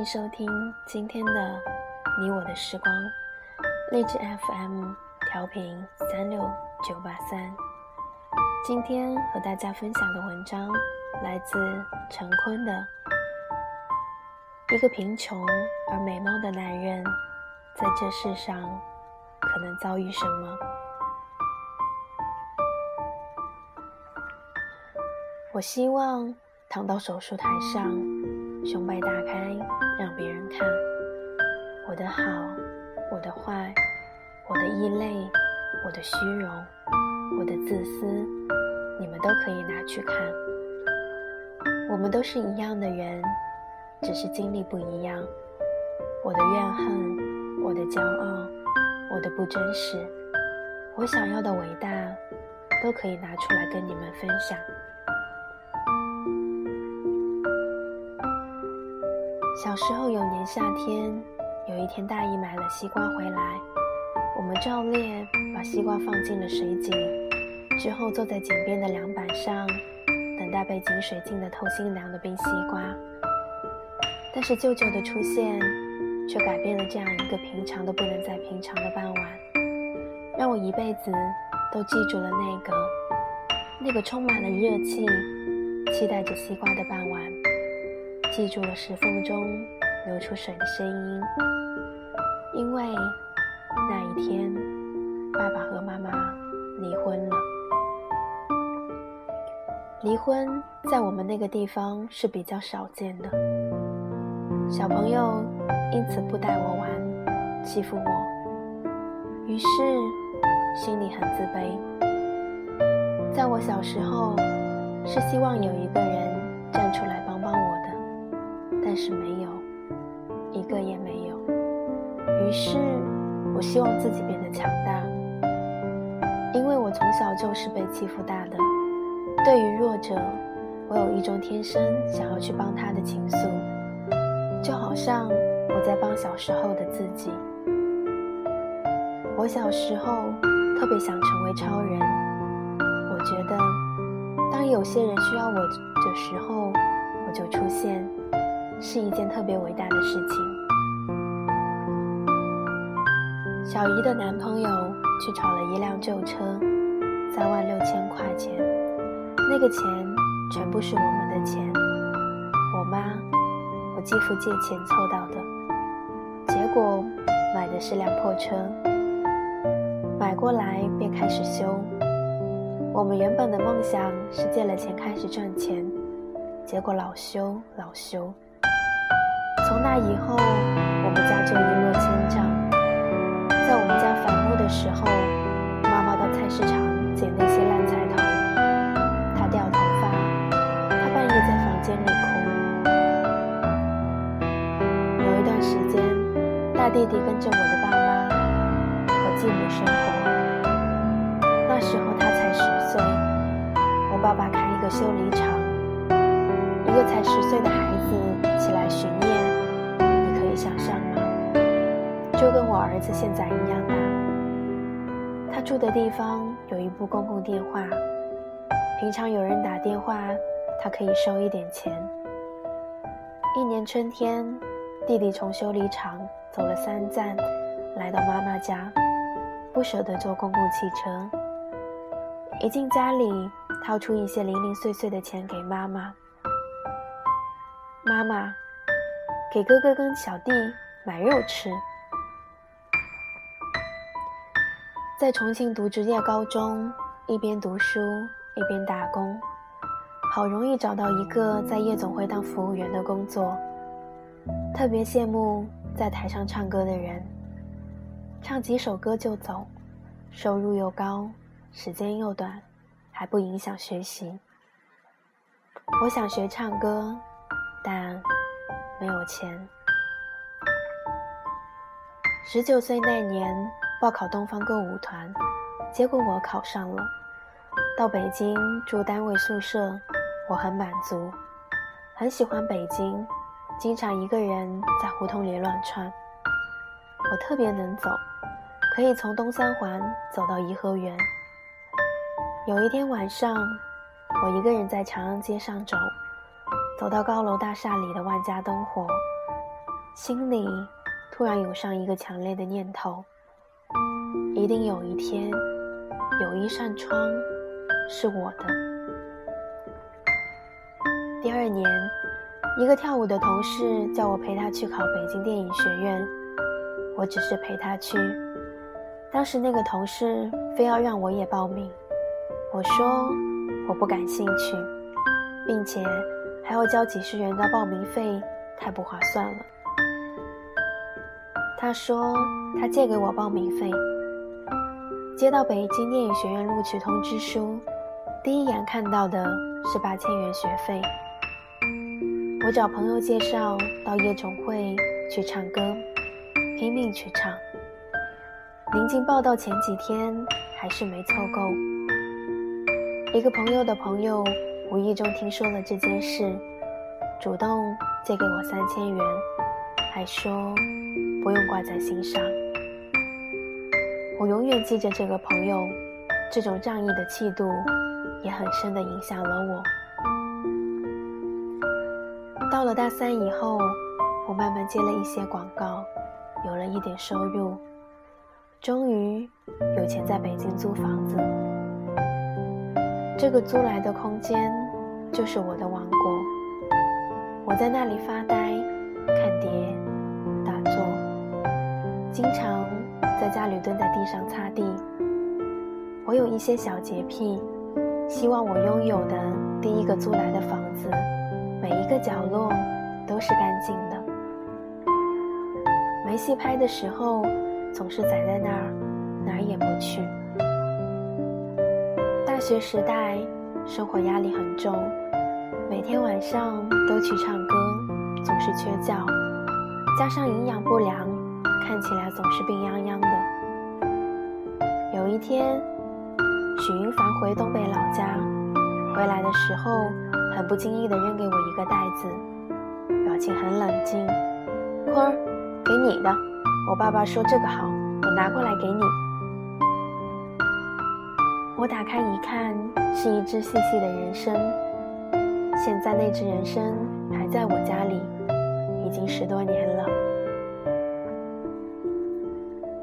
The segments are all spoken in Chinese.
迎收听今天的你我的时光，励志 FM 调频三六九八三。今天和大家分享的文章来自陈坤的《一个贫穷而美貌的男人在这世上可能遭遇什么》。我希望躺到手术台上，胸背打开，让别人看我的好，我的坏，我的异类，我的虚荣，我的自私，你们都可以拿去看。我们都是一样的人，只是经历不一样。我的怨恨，我的骄傲，我的不真实，我想要的伟大，都可以拿出来跟你们分享。小时候有年夏天，有一天大姨买了西瓜回来，我们照例把西瓜放进了水井，之后坐在井边的凉板上，等待被井水浸得透心凉的冰西瓜。但是舅舅的出现，却改变了这样一个平常都不能再平常的傍晚，让我一辈子都记住了那个那个充满了热气、期待着西瓜的傍晚。记住了石缝中流出水的声音，因为那一天，爸爸和妈妈离婚了。离婚在我们那个地方是比较少见的，小朋友因此不带我玩，欺负我，于是心里很自卑。在我小时候，是希望有一个人站出来帮。但是没有，一个也没有。于是，我希望自己变得强大，因为我从小就是被欺负大的。对于弱者，我有一种天生想要去帮他的情愫，就好像我在帮小时候的自己。我小时候特别想成为超人，我觉得，当有些人需要我的时候，我就出现。是一件特别伟大的事情。小姨的男朋友去炒了一辆旧车，三万六千块钱，那个钱全部是我们的钱。我妈、我继父借钱凑到的，结果买的是辆破车，买过来便开始修。我们原本的梦想是借了钱开始赚钱，结果老修老修。从那以后，我们家就一落千丈。在我们家反目的时候，妈妈到菜市场捡那些烂菜头，她掉头发，她半夜在房间里哭。有一段时间，大弟弟跟着我的爸妈和继母生活。那时候他才十岁，我爸爸开一个修理厂，一个才十岁的孩子起来巡夜。想象吗？就跟我儿子现在一样大。他住的地方有一部公共电话，平常有人打电话，他可以收一点钱。一年春天，弟弟从修理厂走了三站，来到妈妈家，不舍得坐公共汽车。一进家里，掏出一些零零碎碎的钱给妈妈。妈妈。给哥哥跟小弟买肉吃。在重庆读职业高中，一边读书一边打工，好容易找到一个在夜总会当服务员的工作。特别羡慕在台上唱歌的人，唱几首歌就走，收入又高，时间又短，还不影响学习。我想学唱歌，但。没有钱。十九岁那年报考东方歌舞团，结果我考上了。到北京住单位宿舍，我很满足，很喜欢北京，经常一个人在胡同里乱窜。我特别能走，可以从东三环走到颐和园。有一天晚上，我一个人在长安街上走。走到高楼大厦里的万家灯火，心里突然涌上一个强烈的念头：一定有一天，有一扇窗是我的。第二年，一个跳舞的同事叫我陪他去考北京电影学院，我只是陪他去。当时那个同事非要让我也报名，我说我不感兴趣，并且还要交几十元的报名费，太不划算了。他说他借给我报名费。接到北京电影学院录取通知书，第一眼看到的是八千元学费。我找朋友介绍到夜总会去唱歌，拼命去唱。临近报到前几天，还是没凑够。一个朋友的朋友无意中听说了这件事，主动借给我三千元，还说不用挂在心上。我永远记着这个朋友，这种仗义的气度，也很深的影响了我。到了大三以后，我慢慢接了一些广告，有了一点收入，终于有钱在北京租房子。这个租来的空间就是我的王国，我在那里发呆、看碟、打坐，经常在家里蹲在地上擦地。我有一些小洁癖，希望我拥有的第一个租来的房子。每一个角落都是干净的。没戏拍的时候，总是宅在那儿，哪儿也不去。大学时代，生活压力很重，每天晚上都去唱歌，总是缺觉，加上营养不良，看起来总是病殃殃的。有一天，许云凡回东北老家，回来的时候。很不经意地扔给我一个袋子，表情很冷静。坤儿，给你的。我爸爸说这个好，我拿过来给你。我打开一看，是一只细细的人参。现在那只人参还在我家里，已经十多年了。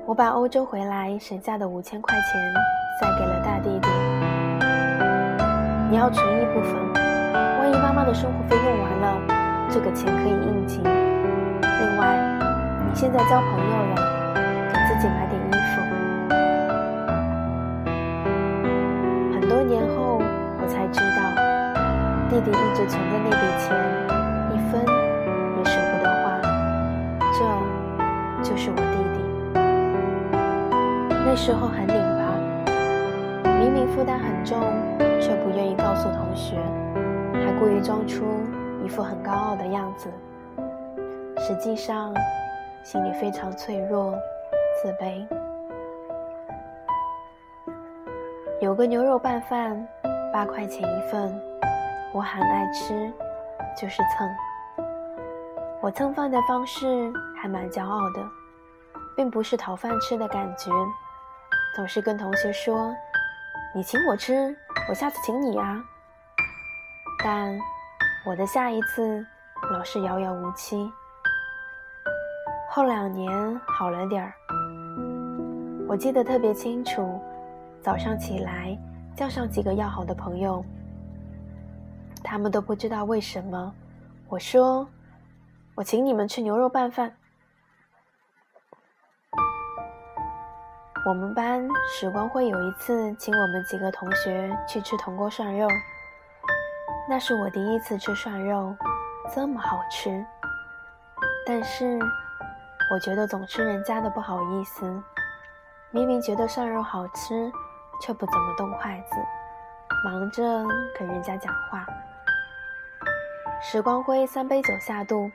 我把欧洲回来省下的五千块钱塞给了大弟弟。你要存一部分。万一妈妈的生活费用完了，这个钱可以应急。另外，你现在交朋友了，给自己买点衣服。弟弟一直存的那笔钱，一分也舍不得花。这就是我弟弟。那时候很拧巴，明明负担很重，却不愿意告诉同学。还故意装出一副很高傲的样子，实际上心里非常脆弱、自卑。有个牛肉拌饭，八块钱一份，我很爱吃，就是蹭。我蹭饭的方式还蛮骄傲的，并不是讨饭吃的感觉，总是跟同学说：“你请我吃，我下次请你啊。”但我的下一次老是遥遥无期。后两年好了点儿，我记得特别清楚，早上起来叫上几个要好的朋友，他们都不知道为什么，我说我请你们吃牛肉拌饭。我们班时光会有一次请我们几个同学去吃铜锅涮肉。那是我第一次吃涮肉，这么好吃。但是，我觉得总吃人家的不好意思。明明觉得涮肉好吃，却不怎么动筷子，忙着跟人家讲话。时光辉三杯酒下肚，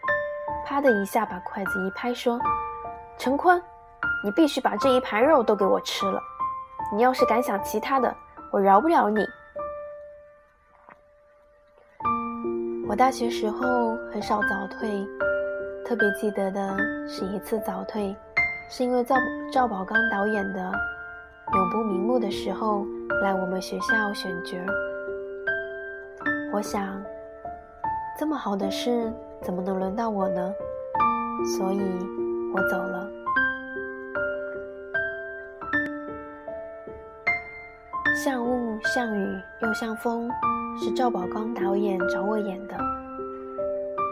啪的一下把筷子一拍，说：“陈坤，你必须把这一盘肉都给我吃了。你要是敢想其他的，我饶不了你。”我大学时候很少早退，特别记得的是一次早退，是因为赵赵宝刚导演的《永不瞑目》的时候来我们学校选角。我想，这么好的事怎么能轮到我呢？所以我走了。像雾像雨又像风，是赵宝刚导演找我演的。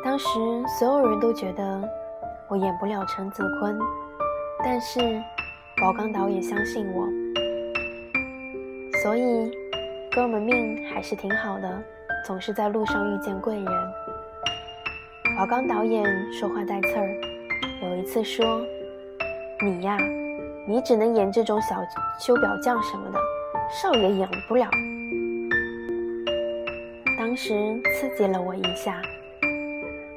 当时所有人都觉得我演不了陈子坤，但是宝刚导演相信我，所以哥们命还是挺好的，总是在路上遇见贵人。宝刚导演说话带刺儿，有一次说：“你呀，你只能演这种小修表匠什么的。”少爷演不了，当时刺激了我一下。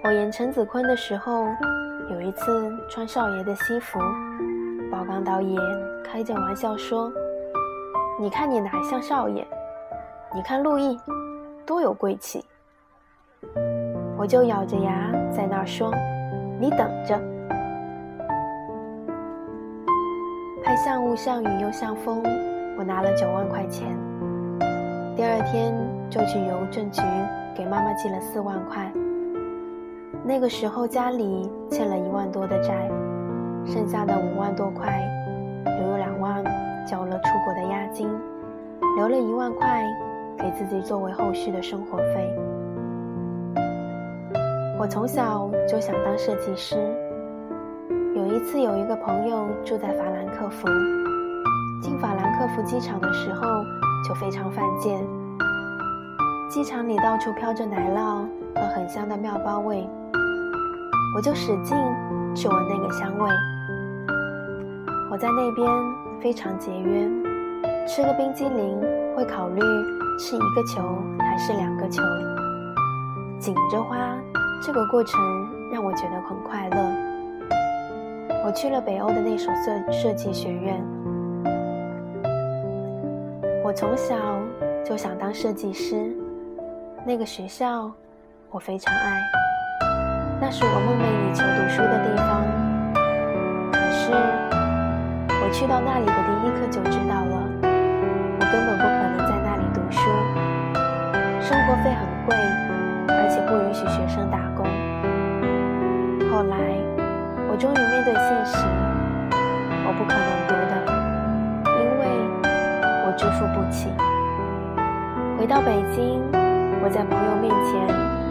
我演陈子坤的时候，有一次穿少爷的西服，宝刚导演开着玩笑说：“你看你哪像少爷？你看陆毅，多有贵气。”我就咬着牙在那儿说：“你等着。”拍像雾像雨又像风。我拿了九万块钱，第二天就去邮政局给妈妈寄了四万块。那个时候家里欠了一万多的债，剩下的五万多块，留有两万交了出国的押金，留了一万块给自己作为后续的生活费。我从小就想当设计师。有一次有一个朋友住在法兰克福。进法兰克福机场的时候就非常犯贱。机场里到处飘着奶酪和很香的面包味，我就使劲去闻那个香味。我在那边非常节约，吃个冰激凌会考虑是一个球还是两个球，紧着花这个过程让我觉得很快乐。我去了北欧的那所设设计学院。我从小就想当设计师，那个学校我非常爱，那是我梦寐以求读书的地方。可是我去到那里的第一刻就知道了，我根本不，学费很贵，而且不允许学生打工。后来我终于面对现实，我不可能读的。因为我支付不起。回到北京，我在朋友面前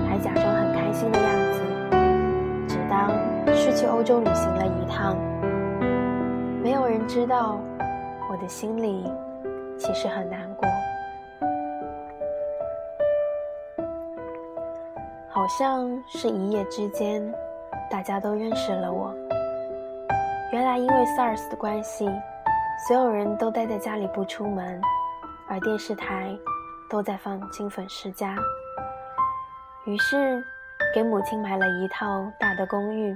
还假装很开心的样子，只当是去欧洲旅行了一趟。没有人知道，我的心里其实很难过。好像是一夜之间，大家都认识了我。原来因为 SARS 的关系。所有人都待在家里不出门，而电视台都在放《金粉世家》。于是，给母亲买了一套大的公寓，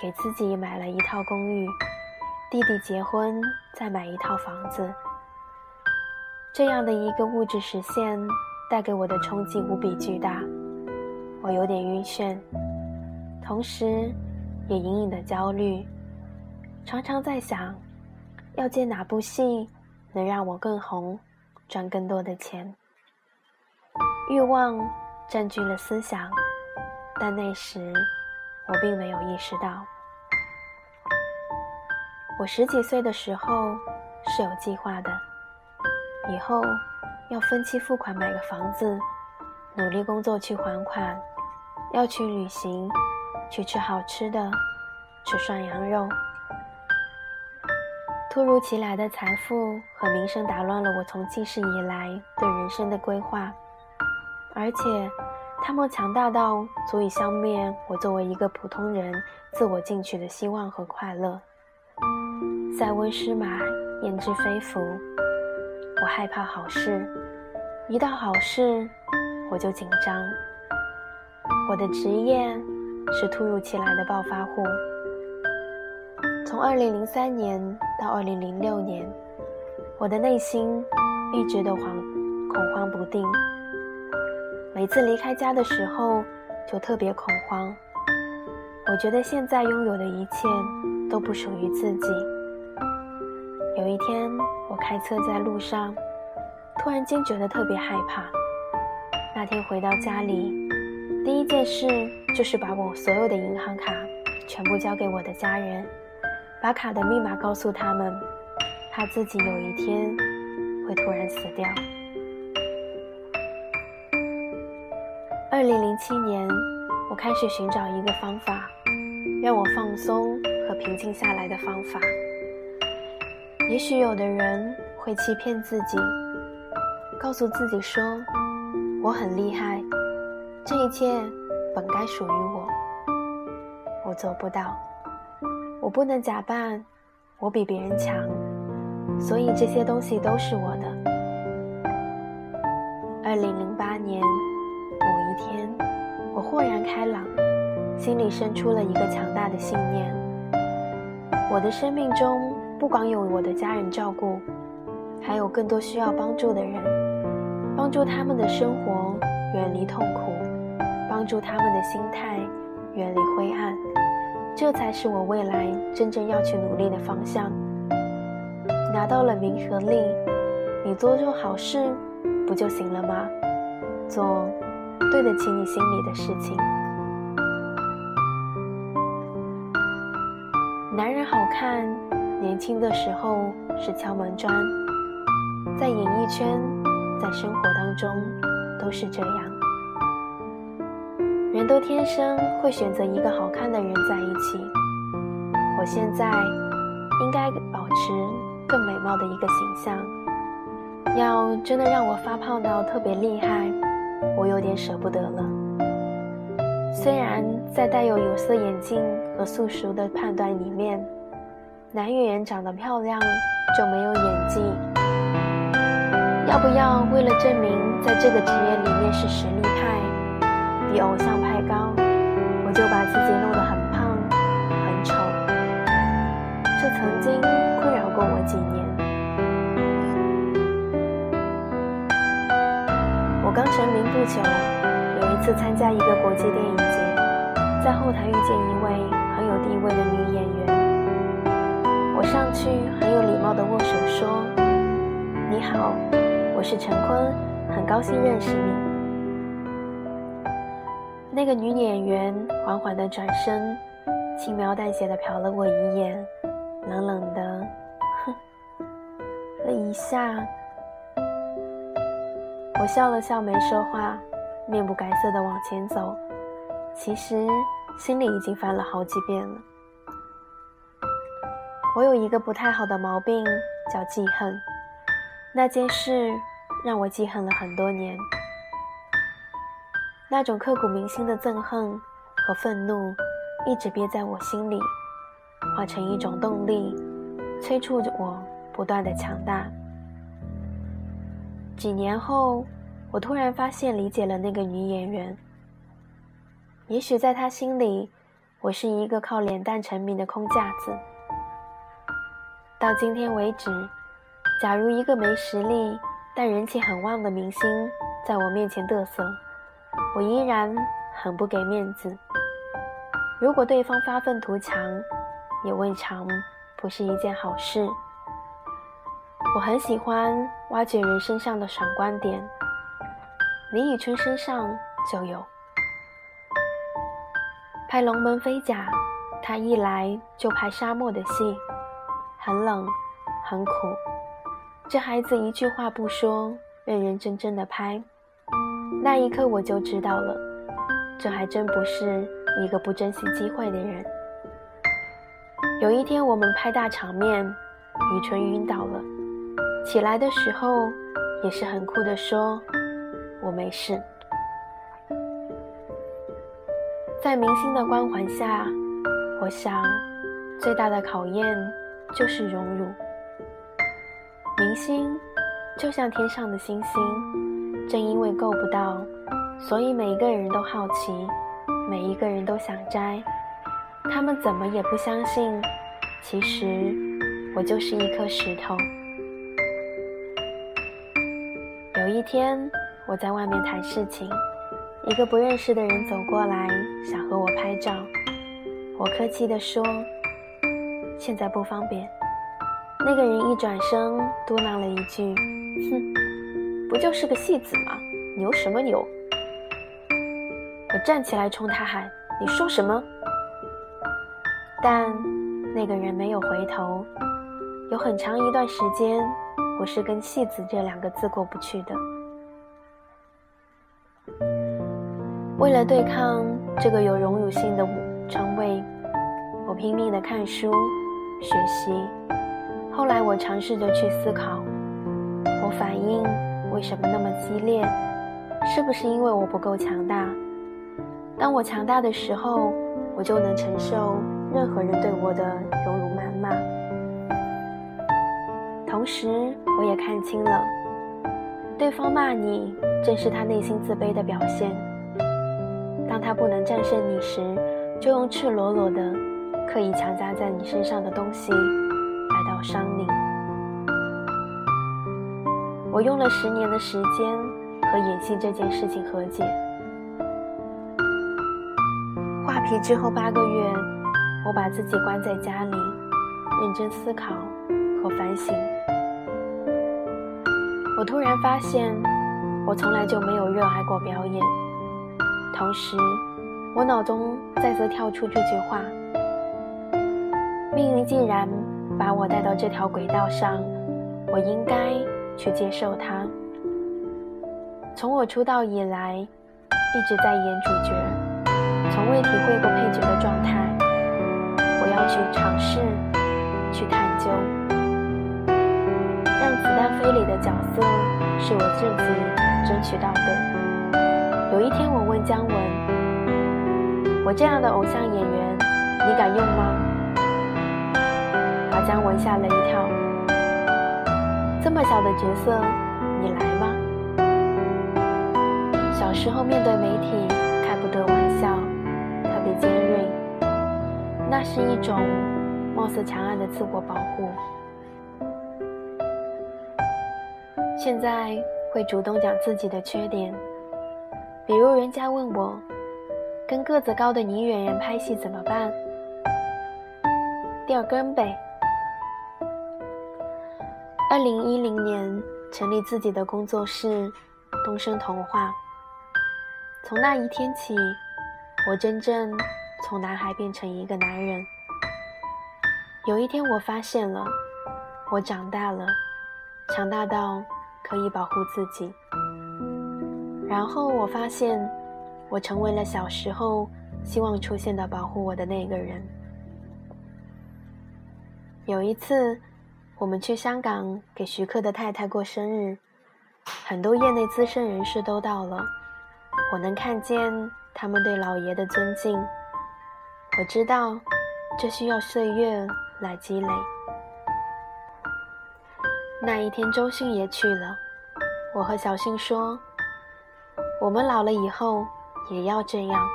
给自己买了一套公寓，弟弟结婚再买一套房子。这样的一个物质实现，带给我的冲击无比巨大，我有点晕眩，同时也隐隐的焦虑，常常在想。要接哪部戏能让我更红，赚更多的钱？欲望占据了思想，但那时我并没有意识到。我十几岁的时候是有计划的，以后要分期付款买个房子，努力工作去还款，要去旅行，去吃好吃的，吃涮羊肉。突如其来的财富和名声打乱了我从记事以来对人生的规划，而且，他们强大到足以消灭我作为一个普通人自我进取的希望和快乐。塞翁失马，焉知非福？我害怕好事，一到好事我就紧张。我的职业是突如其来的暴发户。从二零零三年到二零零六年，我的内心一直都慌恐慌不定。每次离开家的时候，就特别恐慌。我觉得现在拥有的一切都不属于自己。有一天，我开车在路上，突然间觉得特别害怕。那天回到家里，第一件事就是把我所有的银行卡全部交给我的家人，把卡的密码告诉他们，怕自己有一天会突然死掉。二零零七年，我开始寻找一个方法，让我放松和平静下来的方法。也许有的人会欺骗自己，告诉自己说：“我很厉害，这一切本该属于我。”我做不到，我不能假扮我比别人强，所以这些东西都是我的。二零零八年某一天，我豁然开朗，心里生出了一个强大的信念：我的生命中。不光有我的家人照顾，还有更多需要帮助的人，帮助他们的生活远离痛苦，帮助他们的心态远离灰暗，这才是我未来真正要去努力的方向。拿到了名和利，你做做好事不就行了吗？做对得起你心里的事情。男人好看。年轻的时候是敲门砖，在演艺圈，在生活当中都是这样。都天生会选择一个好看的人在一起。我现在应该保持更美貌的一个形象。要真的让我发胖到特别厉害，我有点舍不得了。虽然在带有有色眼镜和素熟的判断里面。男演员长得漂亮就没有演技？要不要为了证明在这个职业里面是实力派，比偶像派，就把自己弄得很胖、很丑？这曾经困扰过我几年。我刚成名不久，有一次参加一个国际电影节，在后台遇见一位很有地位的女演员。我上去很有礼貌的握手说：“你好，我是陈坤，很高兴认识你。”那个女演员缓缓地转身，轻描淡写地瞟了我一眼，冷冷的哼了一下。我笑了笑，没说话，面不改色地往前走，其实心里已经翻了好几遍了。我有一个不太好的毛病，叫记恨。那件事让我记恨了很多年，那种刻骨铭心的憎恨和愤怒，一直憋在我心里，化成一种动力，催促着我不断的强大。几年后，我突然发现，理解了那个女演员。也许在她心里，我是一个靠脸蛋成名的空架子。到今天为止，假如一个没实力但人气很旺的明星在我面前嘚瑟，我依然很不给面子。如果对方发愤图强，也未尝不是一件好事。我很喜欢挖掘人身上的闪光点，李宇春身上就有。拍《龙门飞甲》，他一来就拍沙漠的戏。很冷，很苦。这孩子一句话不说，认认真真的拍。那一刻我就知道了，这还真不是一个不珍惜机会的人。有一天我们拍大场面，雨纯晕倒了，起来的时候也是很酷的说：“我没事。”在明星的光环下，我想最大的考验。就是荣辱。明星就像天上的星星，正因为够不到，所以每一个人都好奇，每一个人都想摘。他们怎么也不相信，其实我就是一颗石头。有一天，我在外面谈事情，一个不认识的人走过来，想和我拍照。我客气地说。现在不方便。那个人一转身，嘟囔了一句：“哼，不就是个戏子吗？牛什么牛？”我站起来冲他喊：“你说什么？”但那个人没有回头。有很长一段时间，我是跟“戏子”这两个字过不去的。为了对抗这个有荣辱性的称谓，我拼命的看书、学习。后来我尝试着去思考，我反应为什么那么激烈？是不是因为我不够强大？当我强大的时候，我就能承受任何人对我的荣辱谩骂。同时，我也看清了，对方骂你，正是他内心自卑的表现。当他不能战胜你时，就用赤裸裸的、刻意强加在你身上的东西来到伤你。我用了十年的时间和演戏这件事情和解。画皮之后八个月，我把自己关在家里，认真思考和反省。我突然发现，我从来就没有热爱过表演。同时，我脑中再次跳出这句话：命运既然把我带到这条轨道上，我应该去接受它。从我出道以来，一直在演主角，从未体会过配角的状态。我要去尝试，去探究。让子弹飞里的角色是我自己争取到的。有一天，我问姜文：“我这样的偶像演员，你敢用吗？”把姜文吓了一跳。这么小的角色，你来吗？小时候面对媒体开不得玩笑，特别尖锐，那是一种貌似强悍的自我保护。现在会主动讲自己的缺点，比如人家问我，跟个子高的女演员拍戏怎么办？掉根呗。二零一零年成立自己的工作室东升童话，从那一天起，我真正从男孩变成一个男人。有一天我发现了，我长大了，强大到。可以保护自己。然后我发现，我成为了小时候希望出现的保护我的那个人。有一次，我们去香港给徐克的太太过生日，很多业内资深人士都到了。我能看见他们对老爷的尊敬。我知道，这需要岁月来积累。那一天，周迅也去了。我和小迅说：“我们老了以后也要这样。”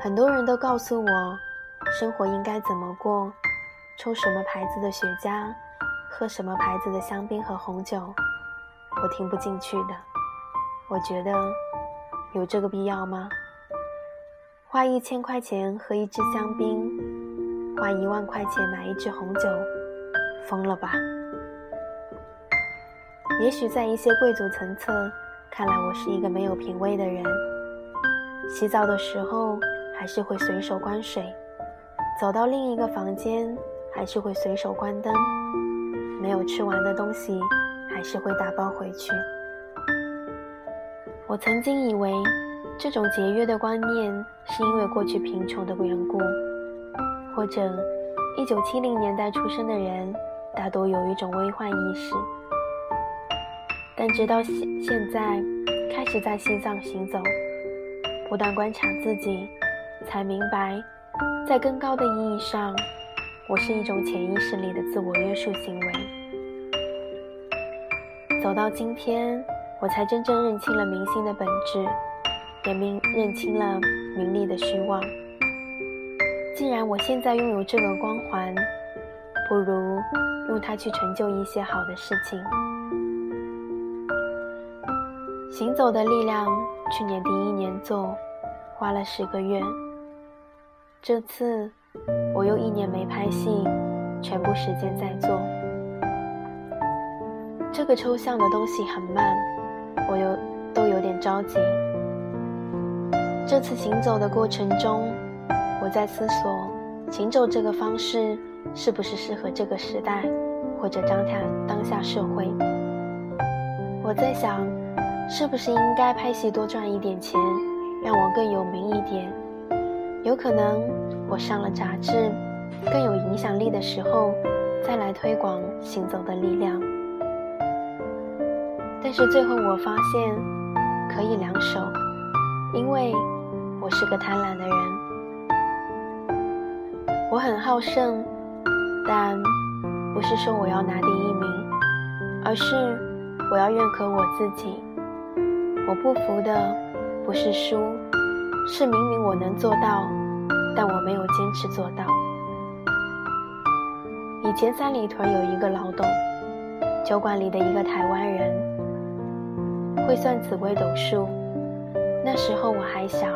很多人都告诉我，生活应该怎么过，抽什么牌子的雪茄，喝什么牌子的香槟和红酒，我听不进去的。我觉得，有这个必要吗？花一千块钱喝一支香槟，花一万块钱买一支红酒，疯了吧？也许在一些贵族层次看来，我是一个没有品味的人。洗澡的时候还是会随手关水，走到另一个房间还是会随手关灯，没有吃完的东西还是会打包回去。我曾经以为这种节约的观念是因为过去贫穷的缘故，或者一九七零年代出生的人大多有一种危患意识。但直到现现在，开始在西藏行走，不断观察自己，才明白，在更高的意义上，我是一种潜意识里的自我约束行为。走到今天，我才真正认清了明星的本质，也明认清了名利的虚妄。既然我现在拥有这个光环，不如用它去成就一些好的事情。行走的力量，去年第一年做，花了十个月。这次我又一年没拍戏，全部时间在做。这个抽象的东西很慢，我有都有点着急。这次行走的过程中，我在思索，行走这个方式是不是适合这个时代，或者当下当下社会？我在想，是不是应该拍戏多赚一点钱，让我更有名一点？有可能我上了杂志，更有影响力的时候，再来推广行走的力量。但是最后我发现，可以两手，因为我是个贪婪的人。我很好胜，但不是说我要拿第一名，而是。我要认可我自己，我不服的不是输，是明明我能做到，但我没有坚持做到。以前三里屯有一个老董，酒馆里的一个台湾人，会算紫微斗数。那时候我还小，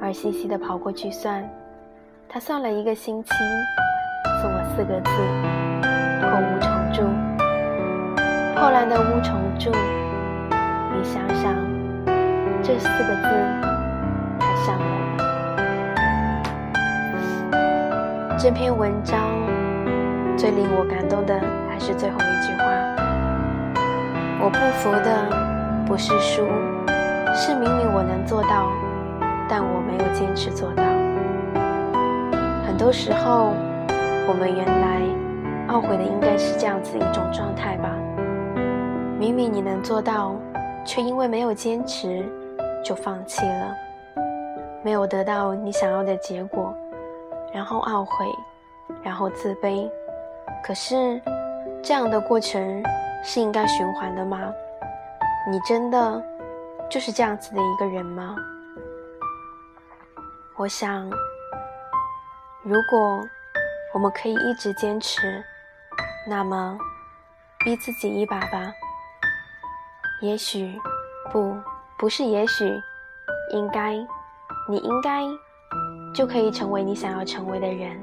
儿兮兮的跑过去算，他算了一个星期，送我四个字：破屋重铸。破烂的乌虫柱，你想想，这四个字这篇文章最令我感动的还是最后一句话：我不服的不是输，是明明我能做到，但我没有坚持做到。很多时候，我们原来懊悔的应该是这样子一种状态吧。明明你能做到，却因为没有坚持，就放弃了，没有得到你想要的结果，然后懊悔，然后自卑。可是，这样的过程是应该循环的吗？你真的就是这样子的一个人吗？我想，如果我们可以一直坚持，那么逼自己一把吧。也许，不，不是也许，应该，你应该，就可以成为你想要成为的人。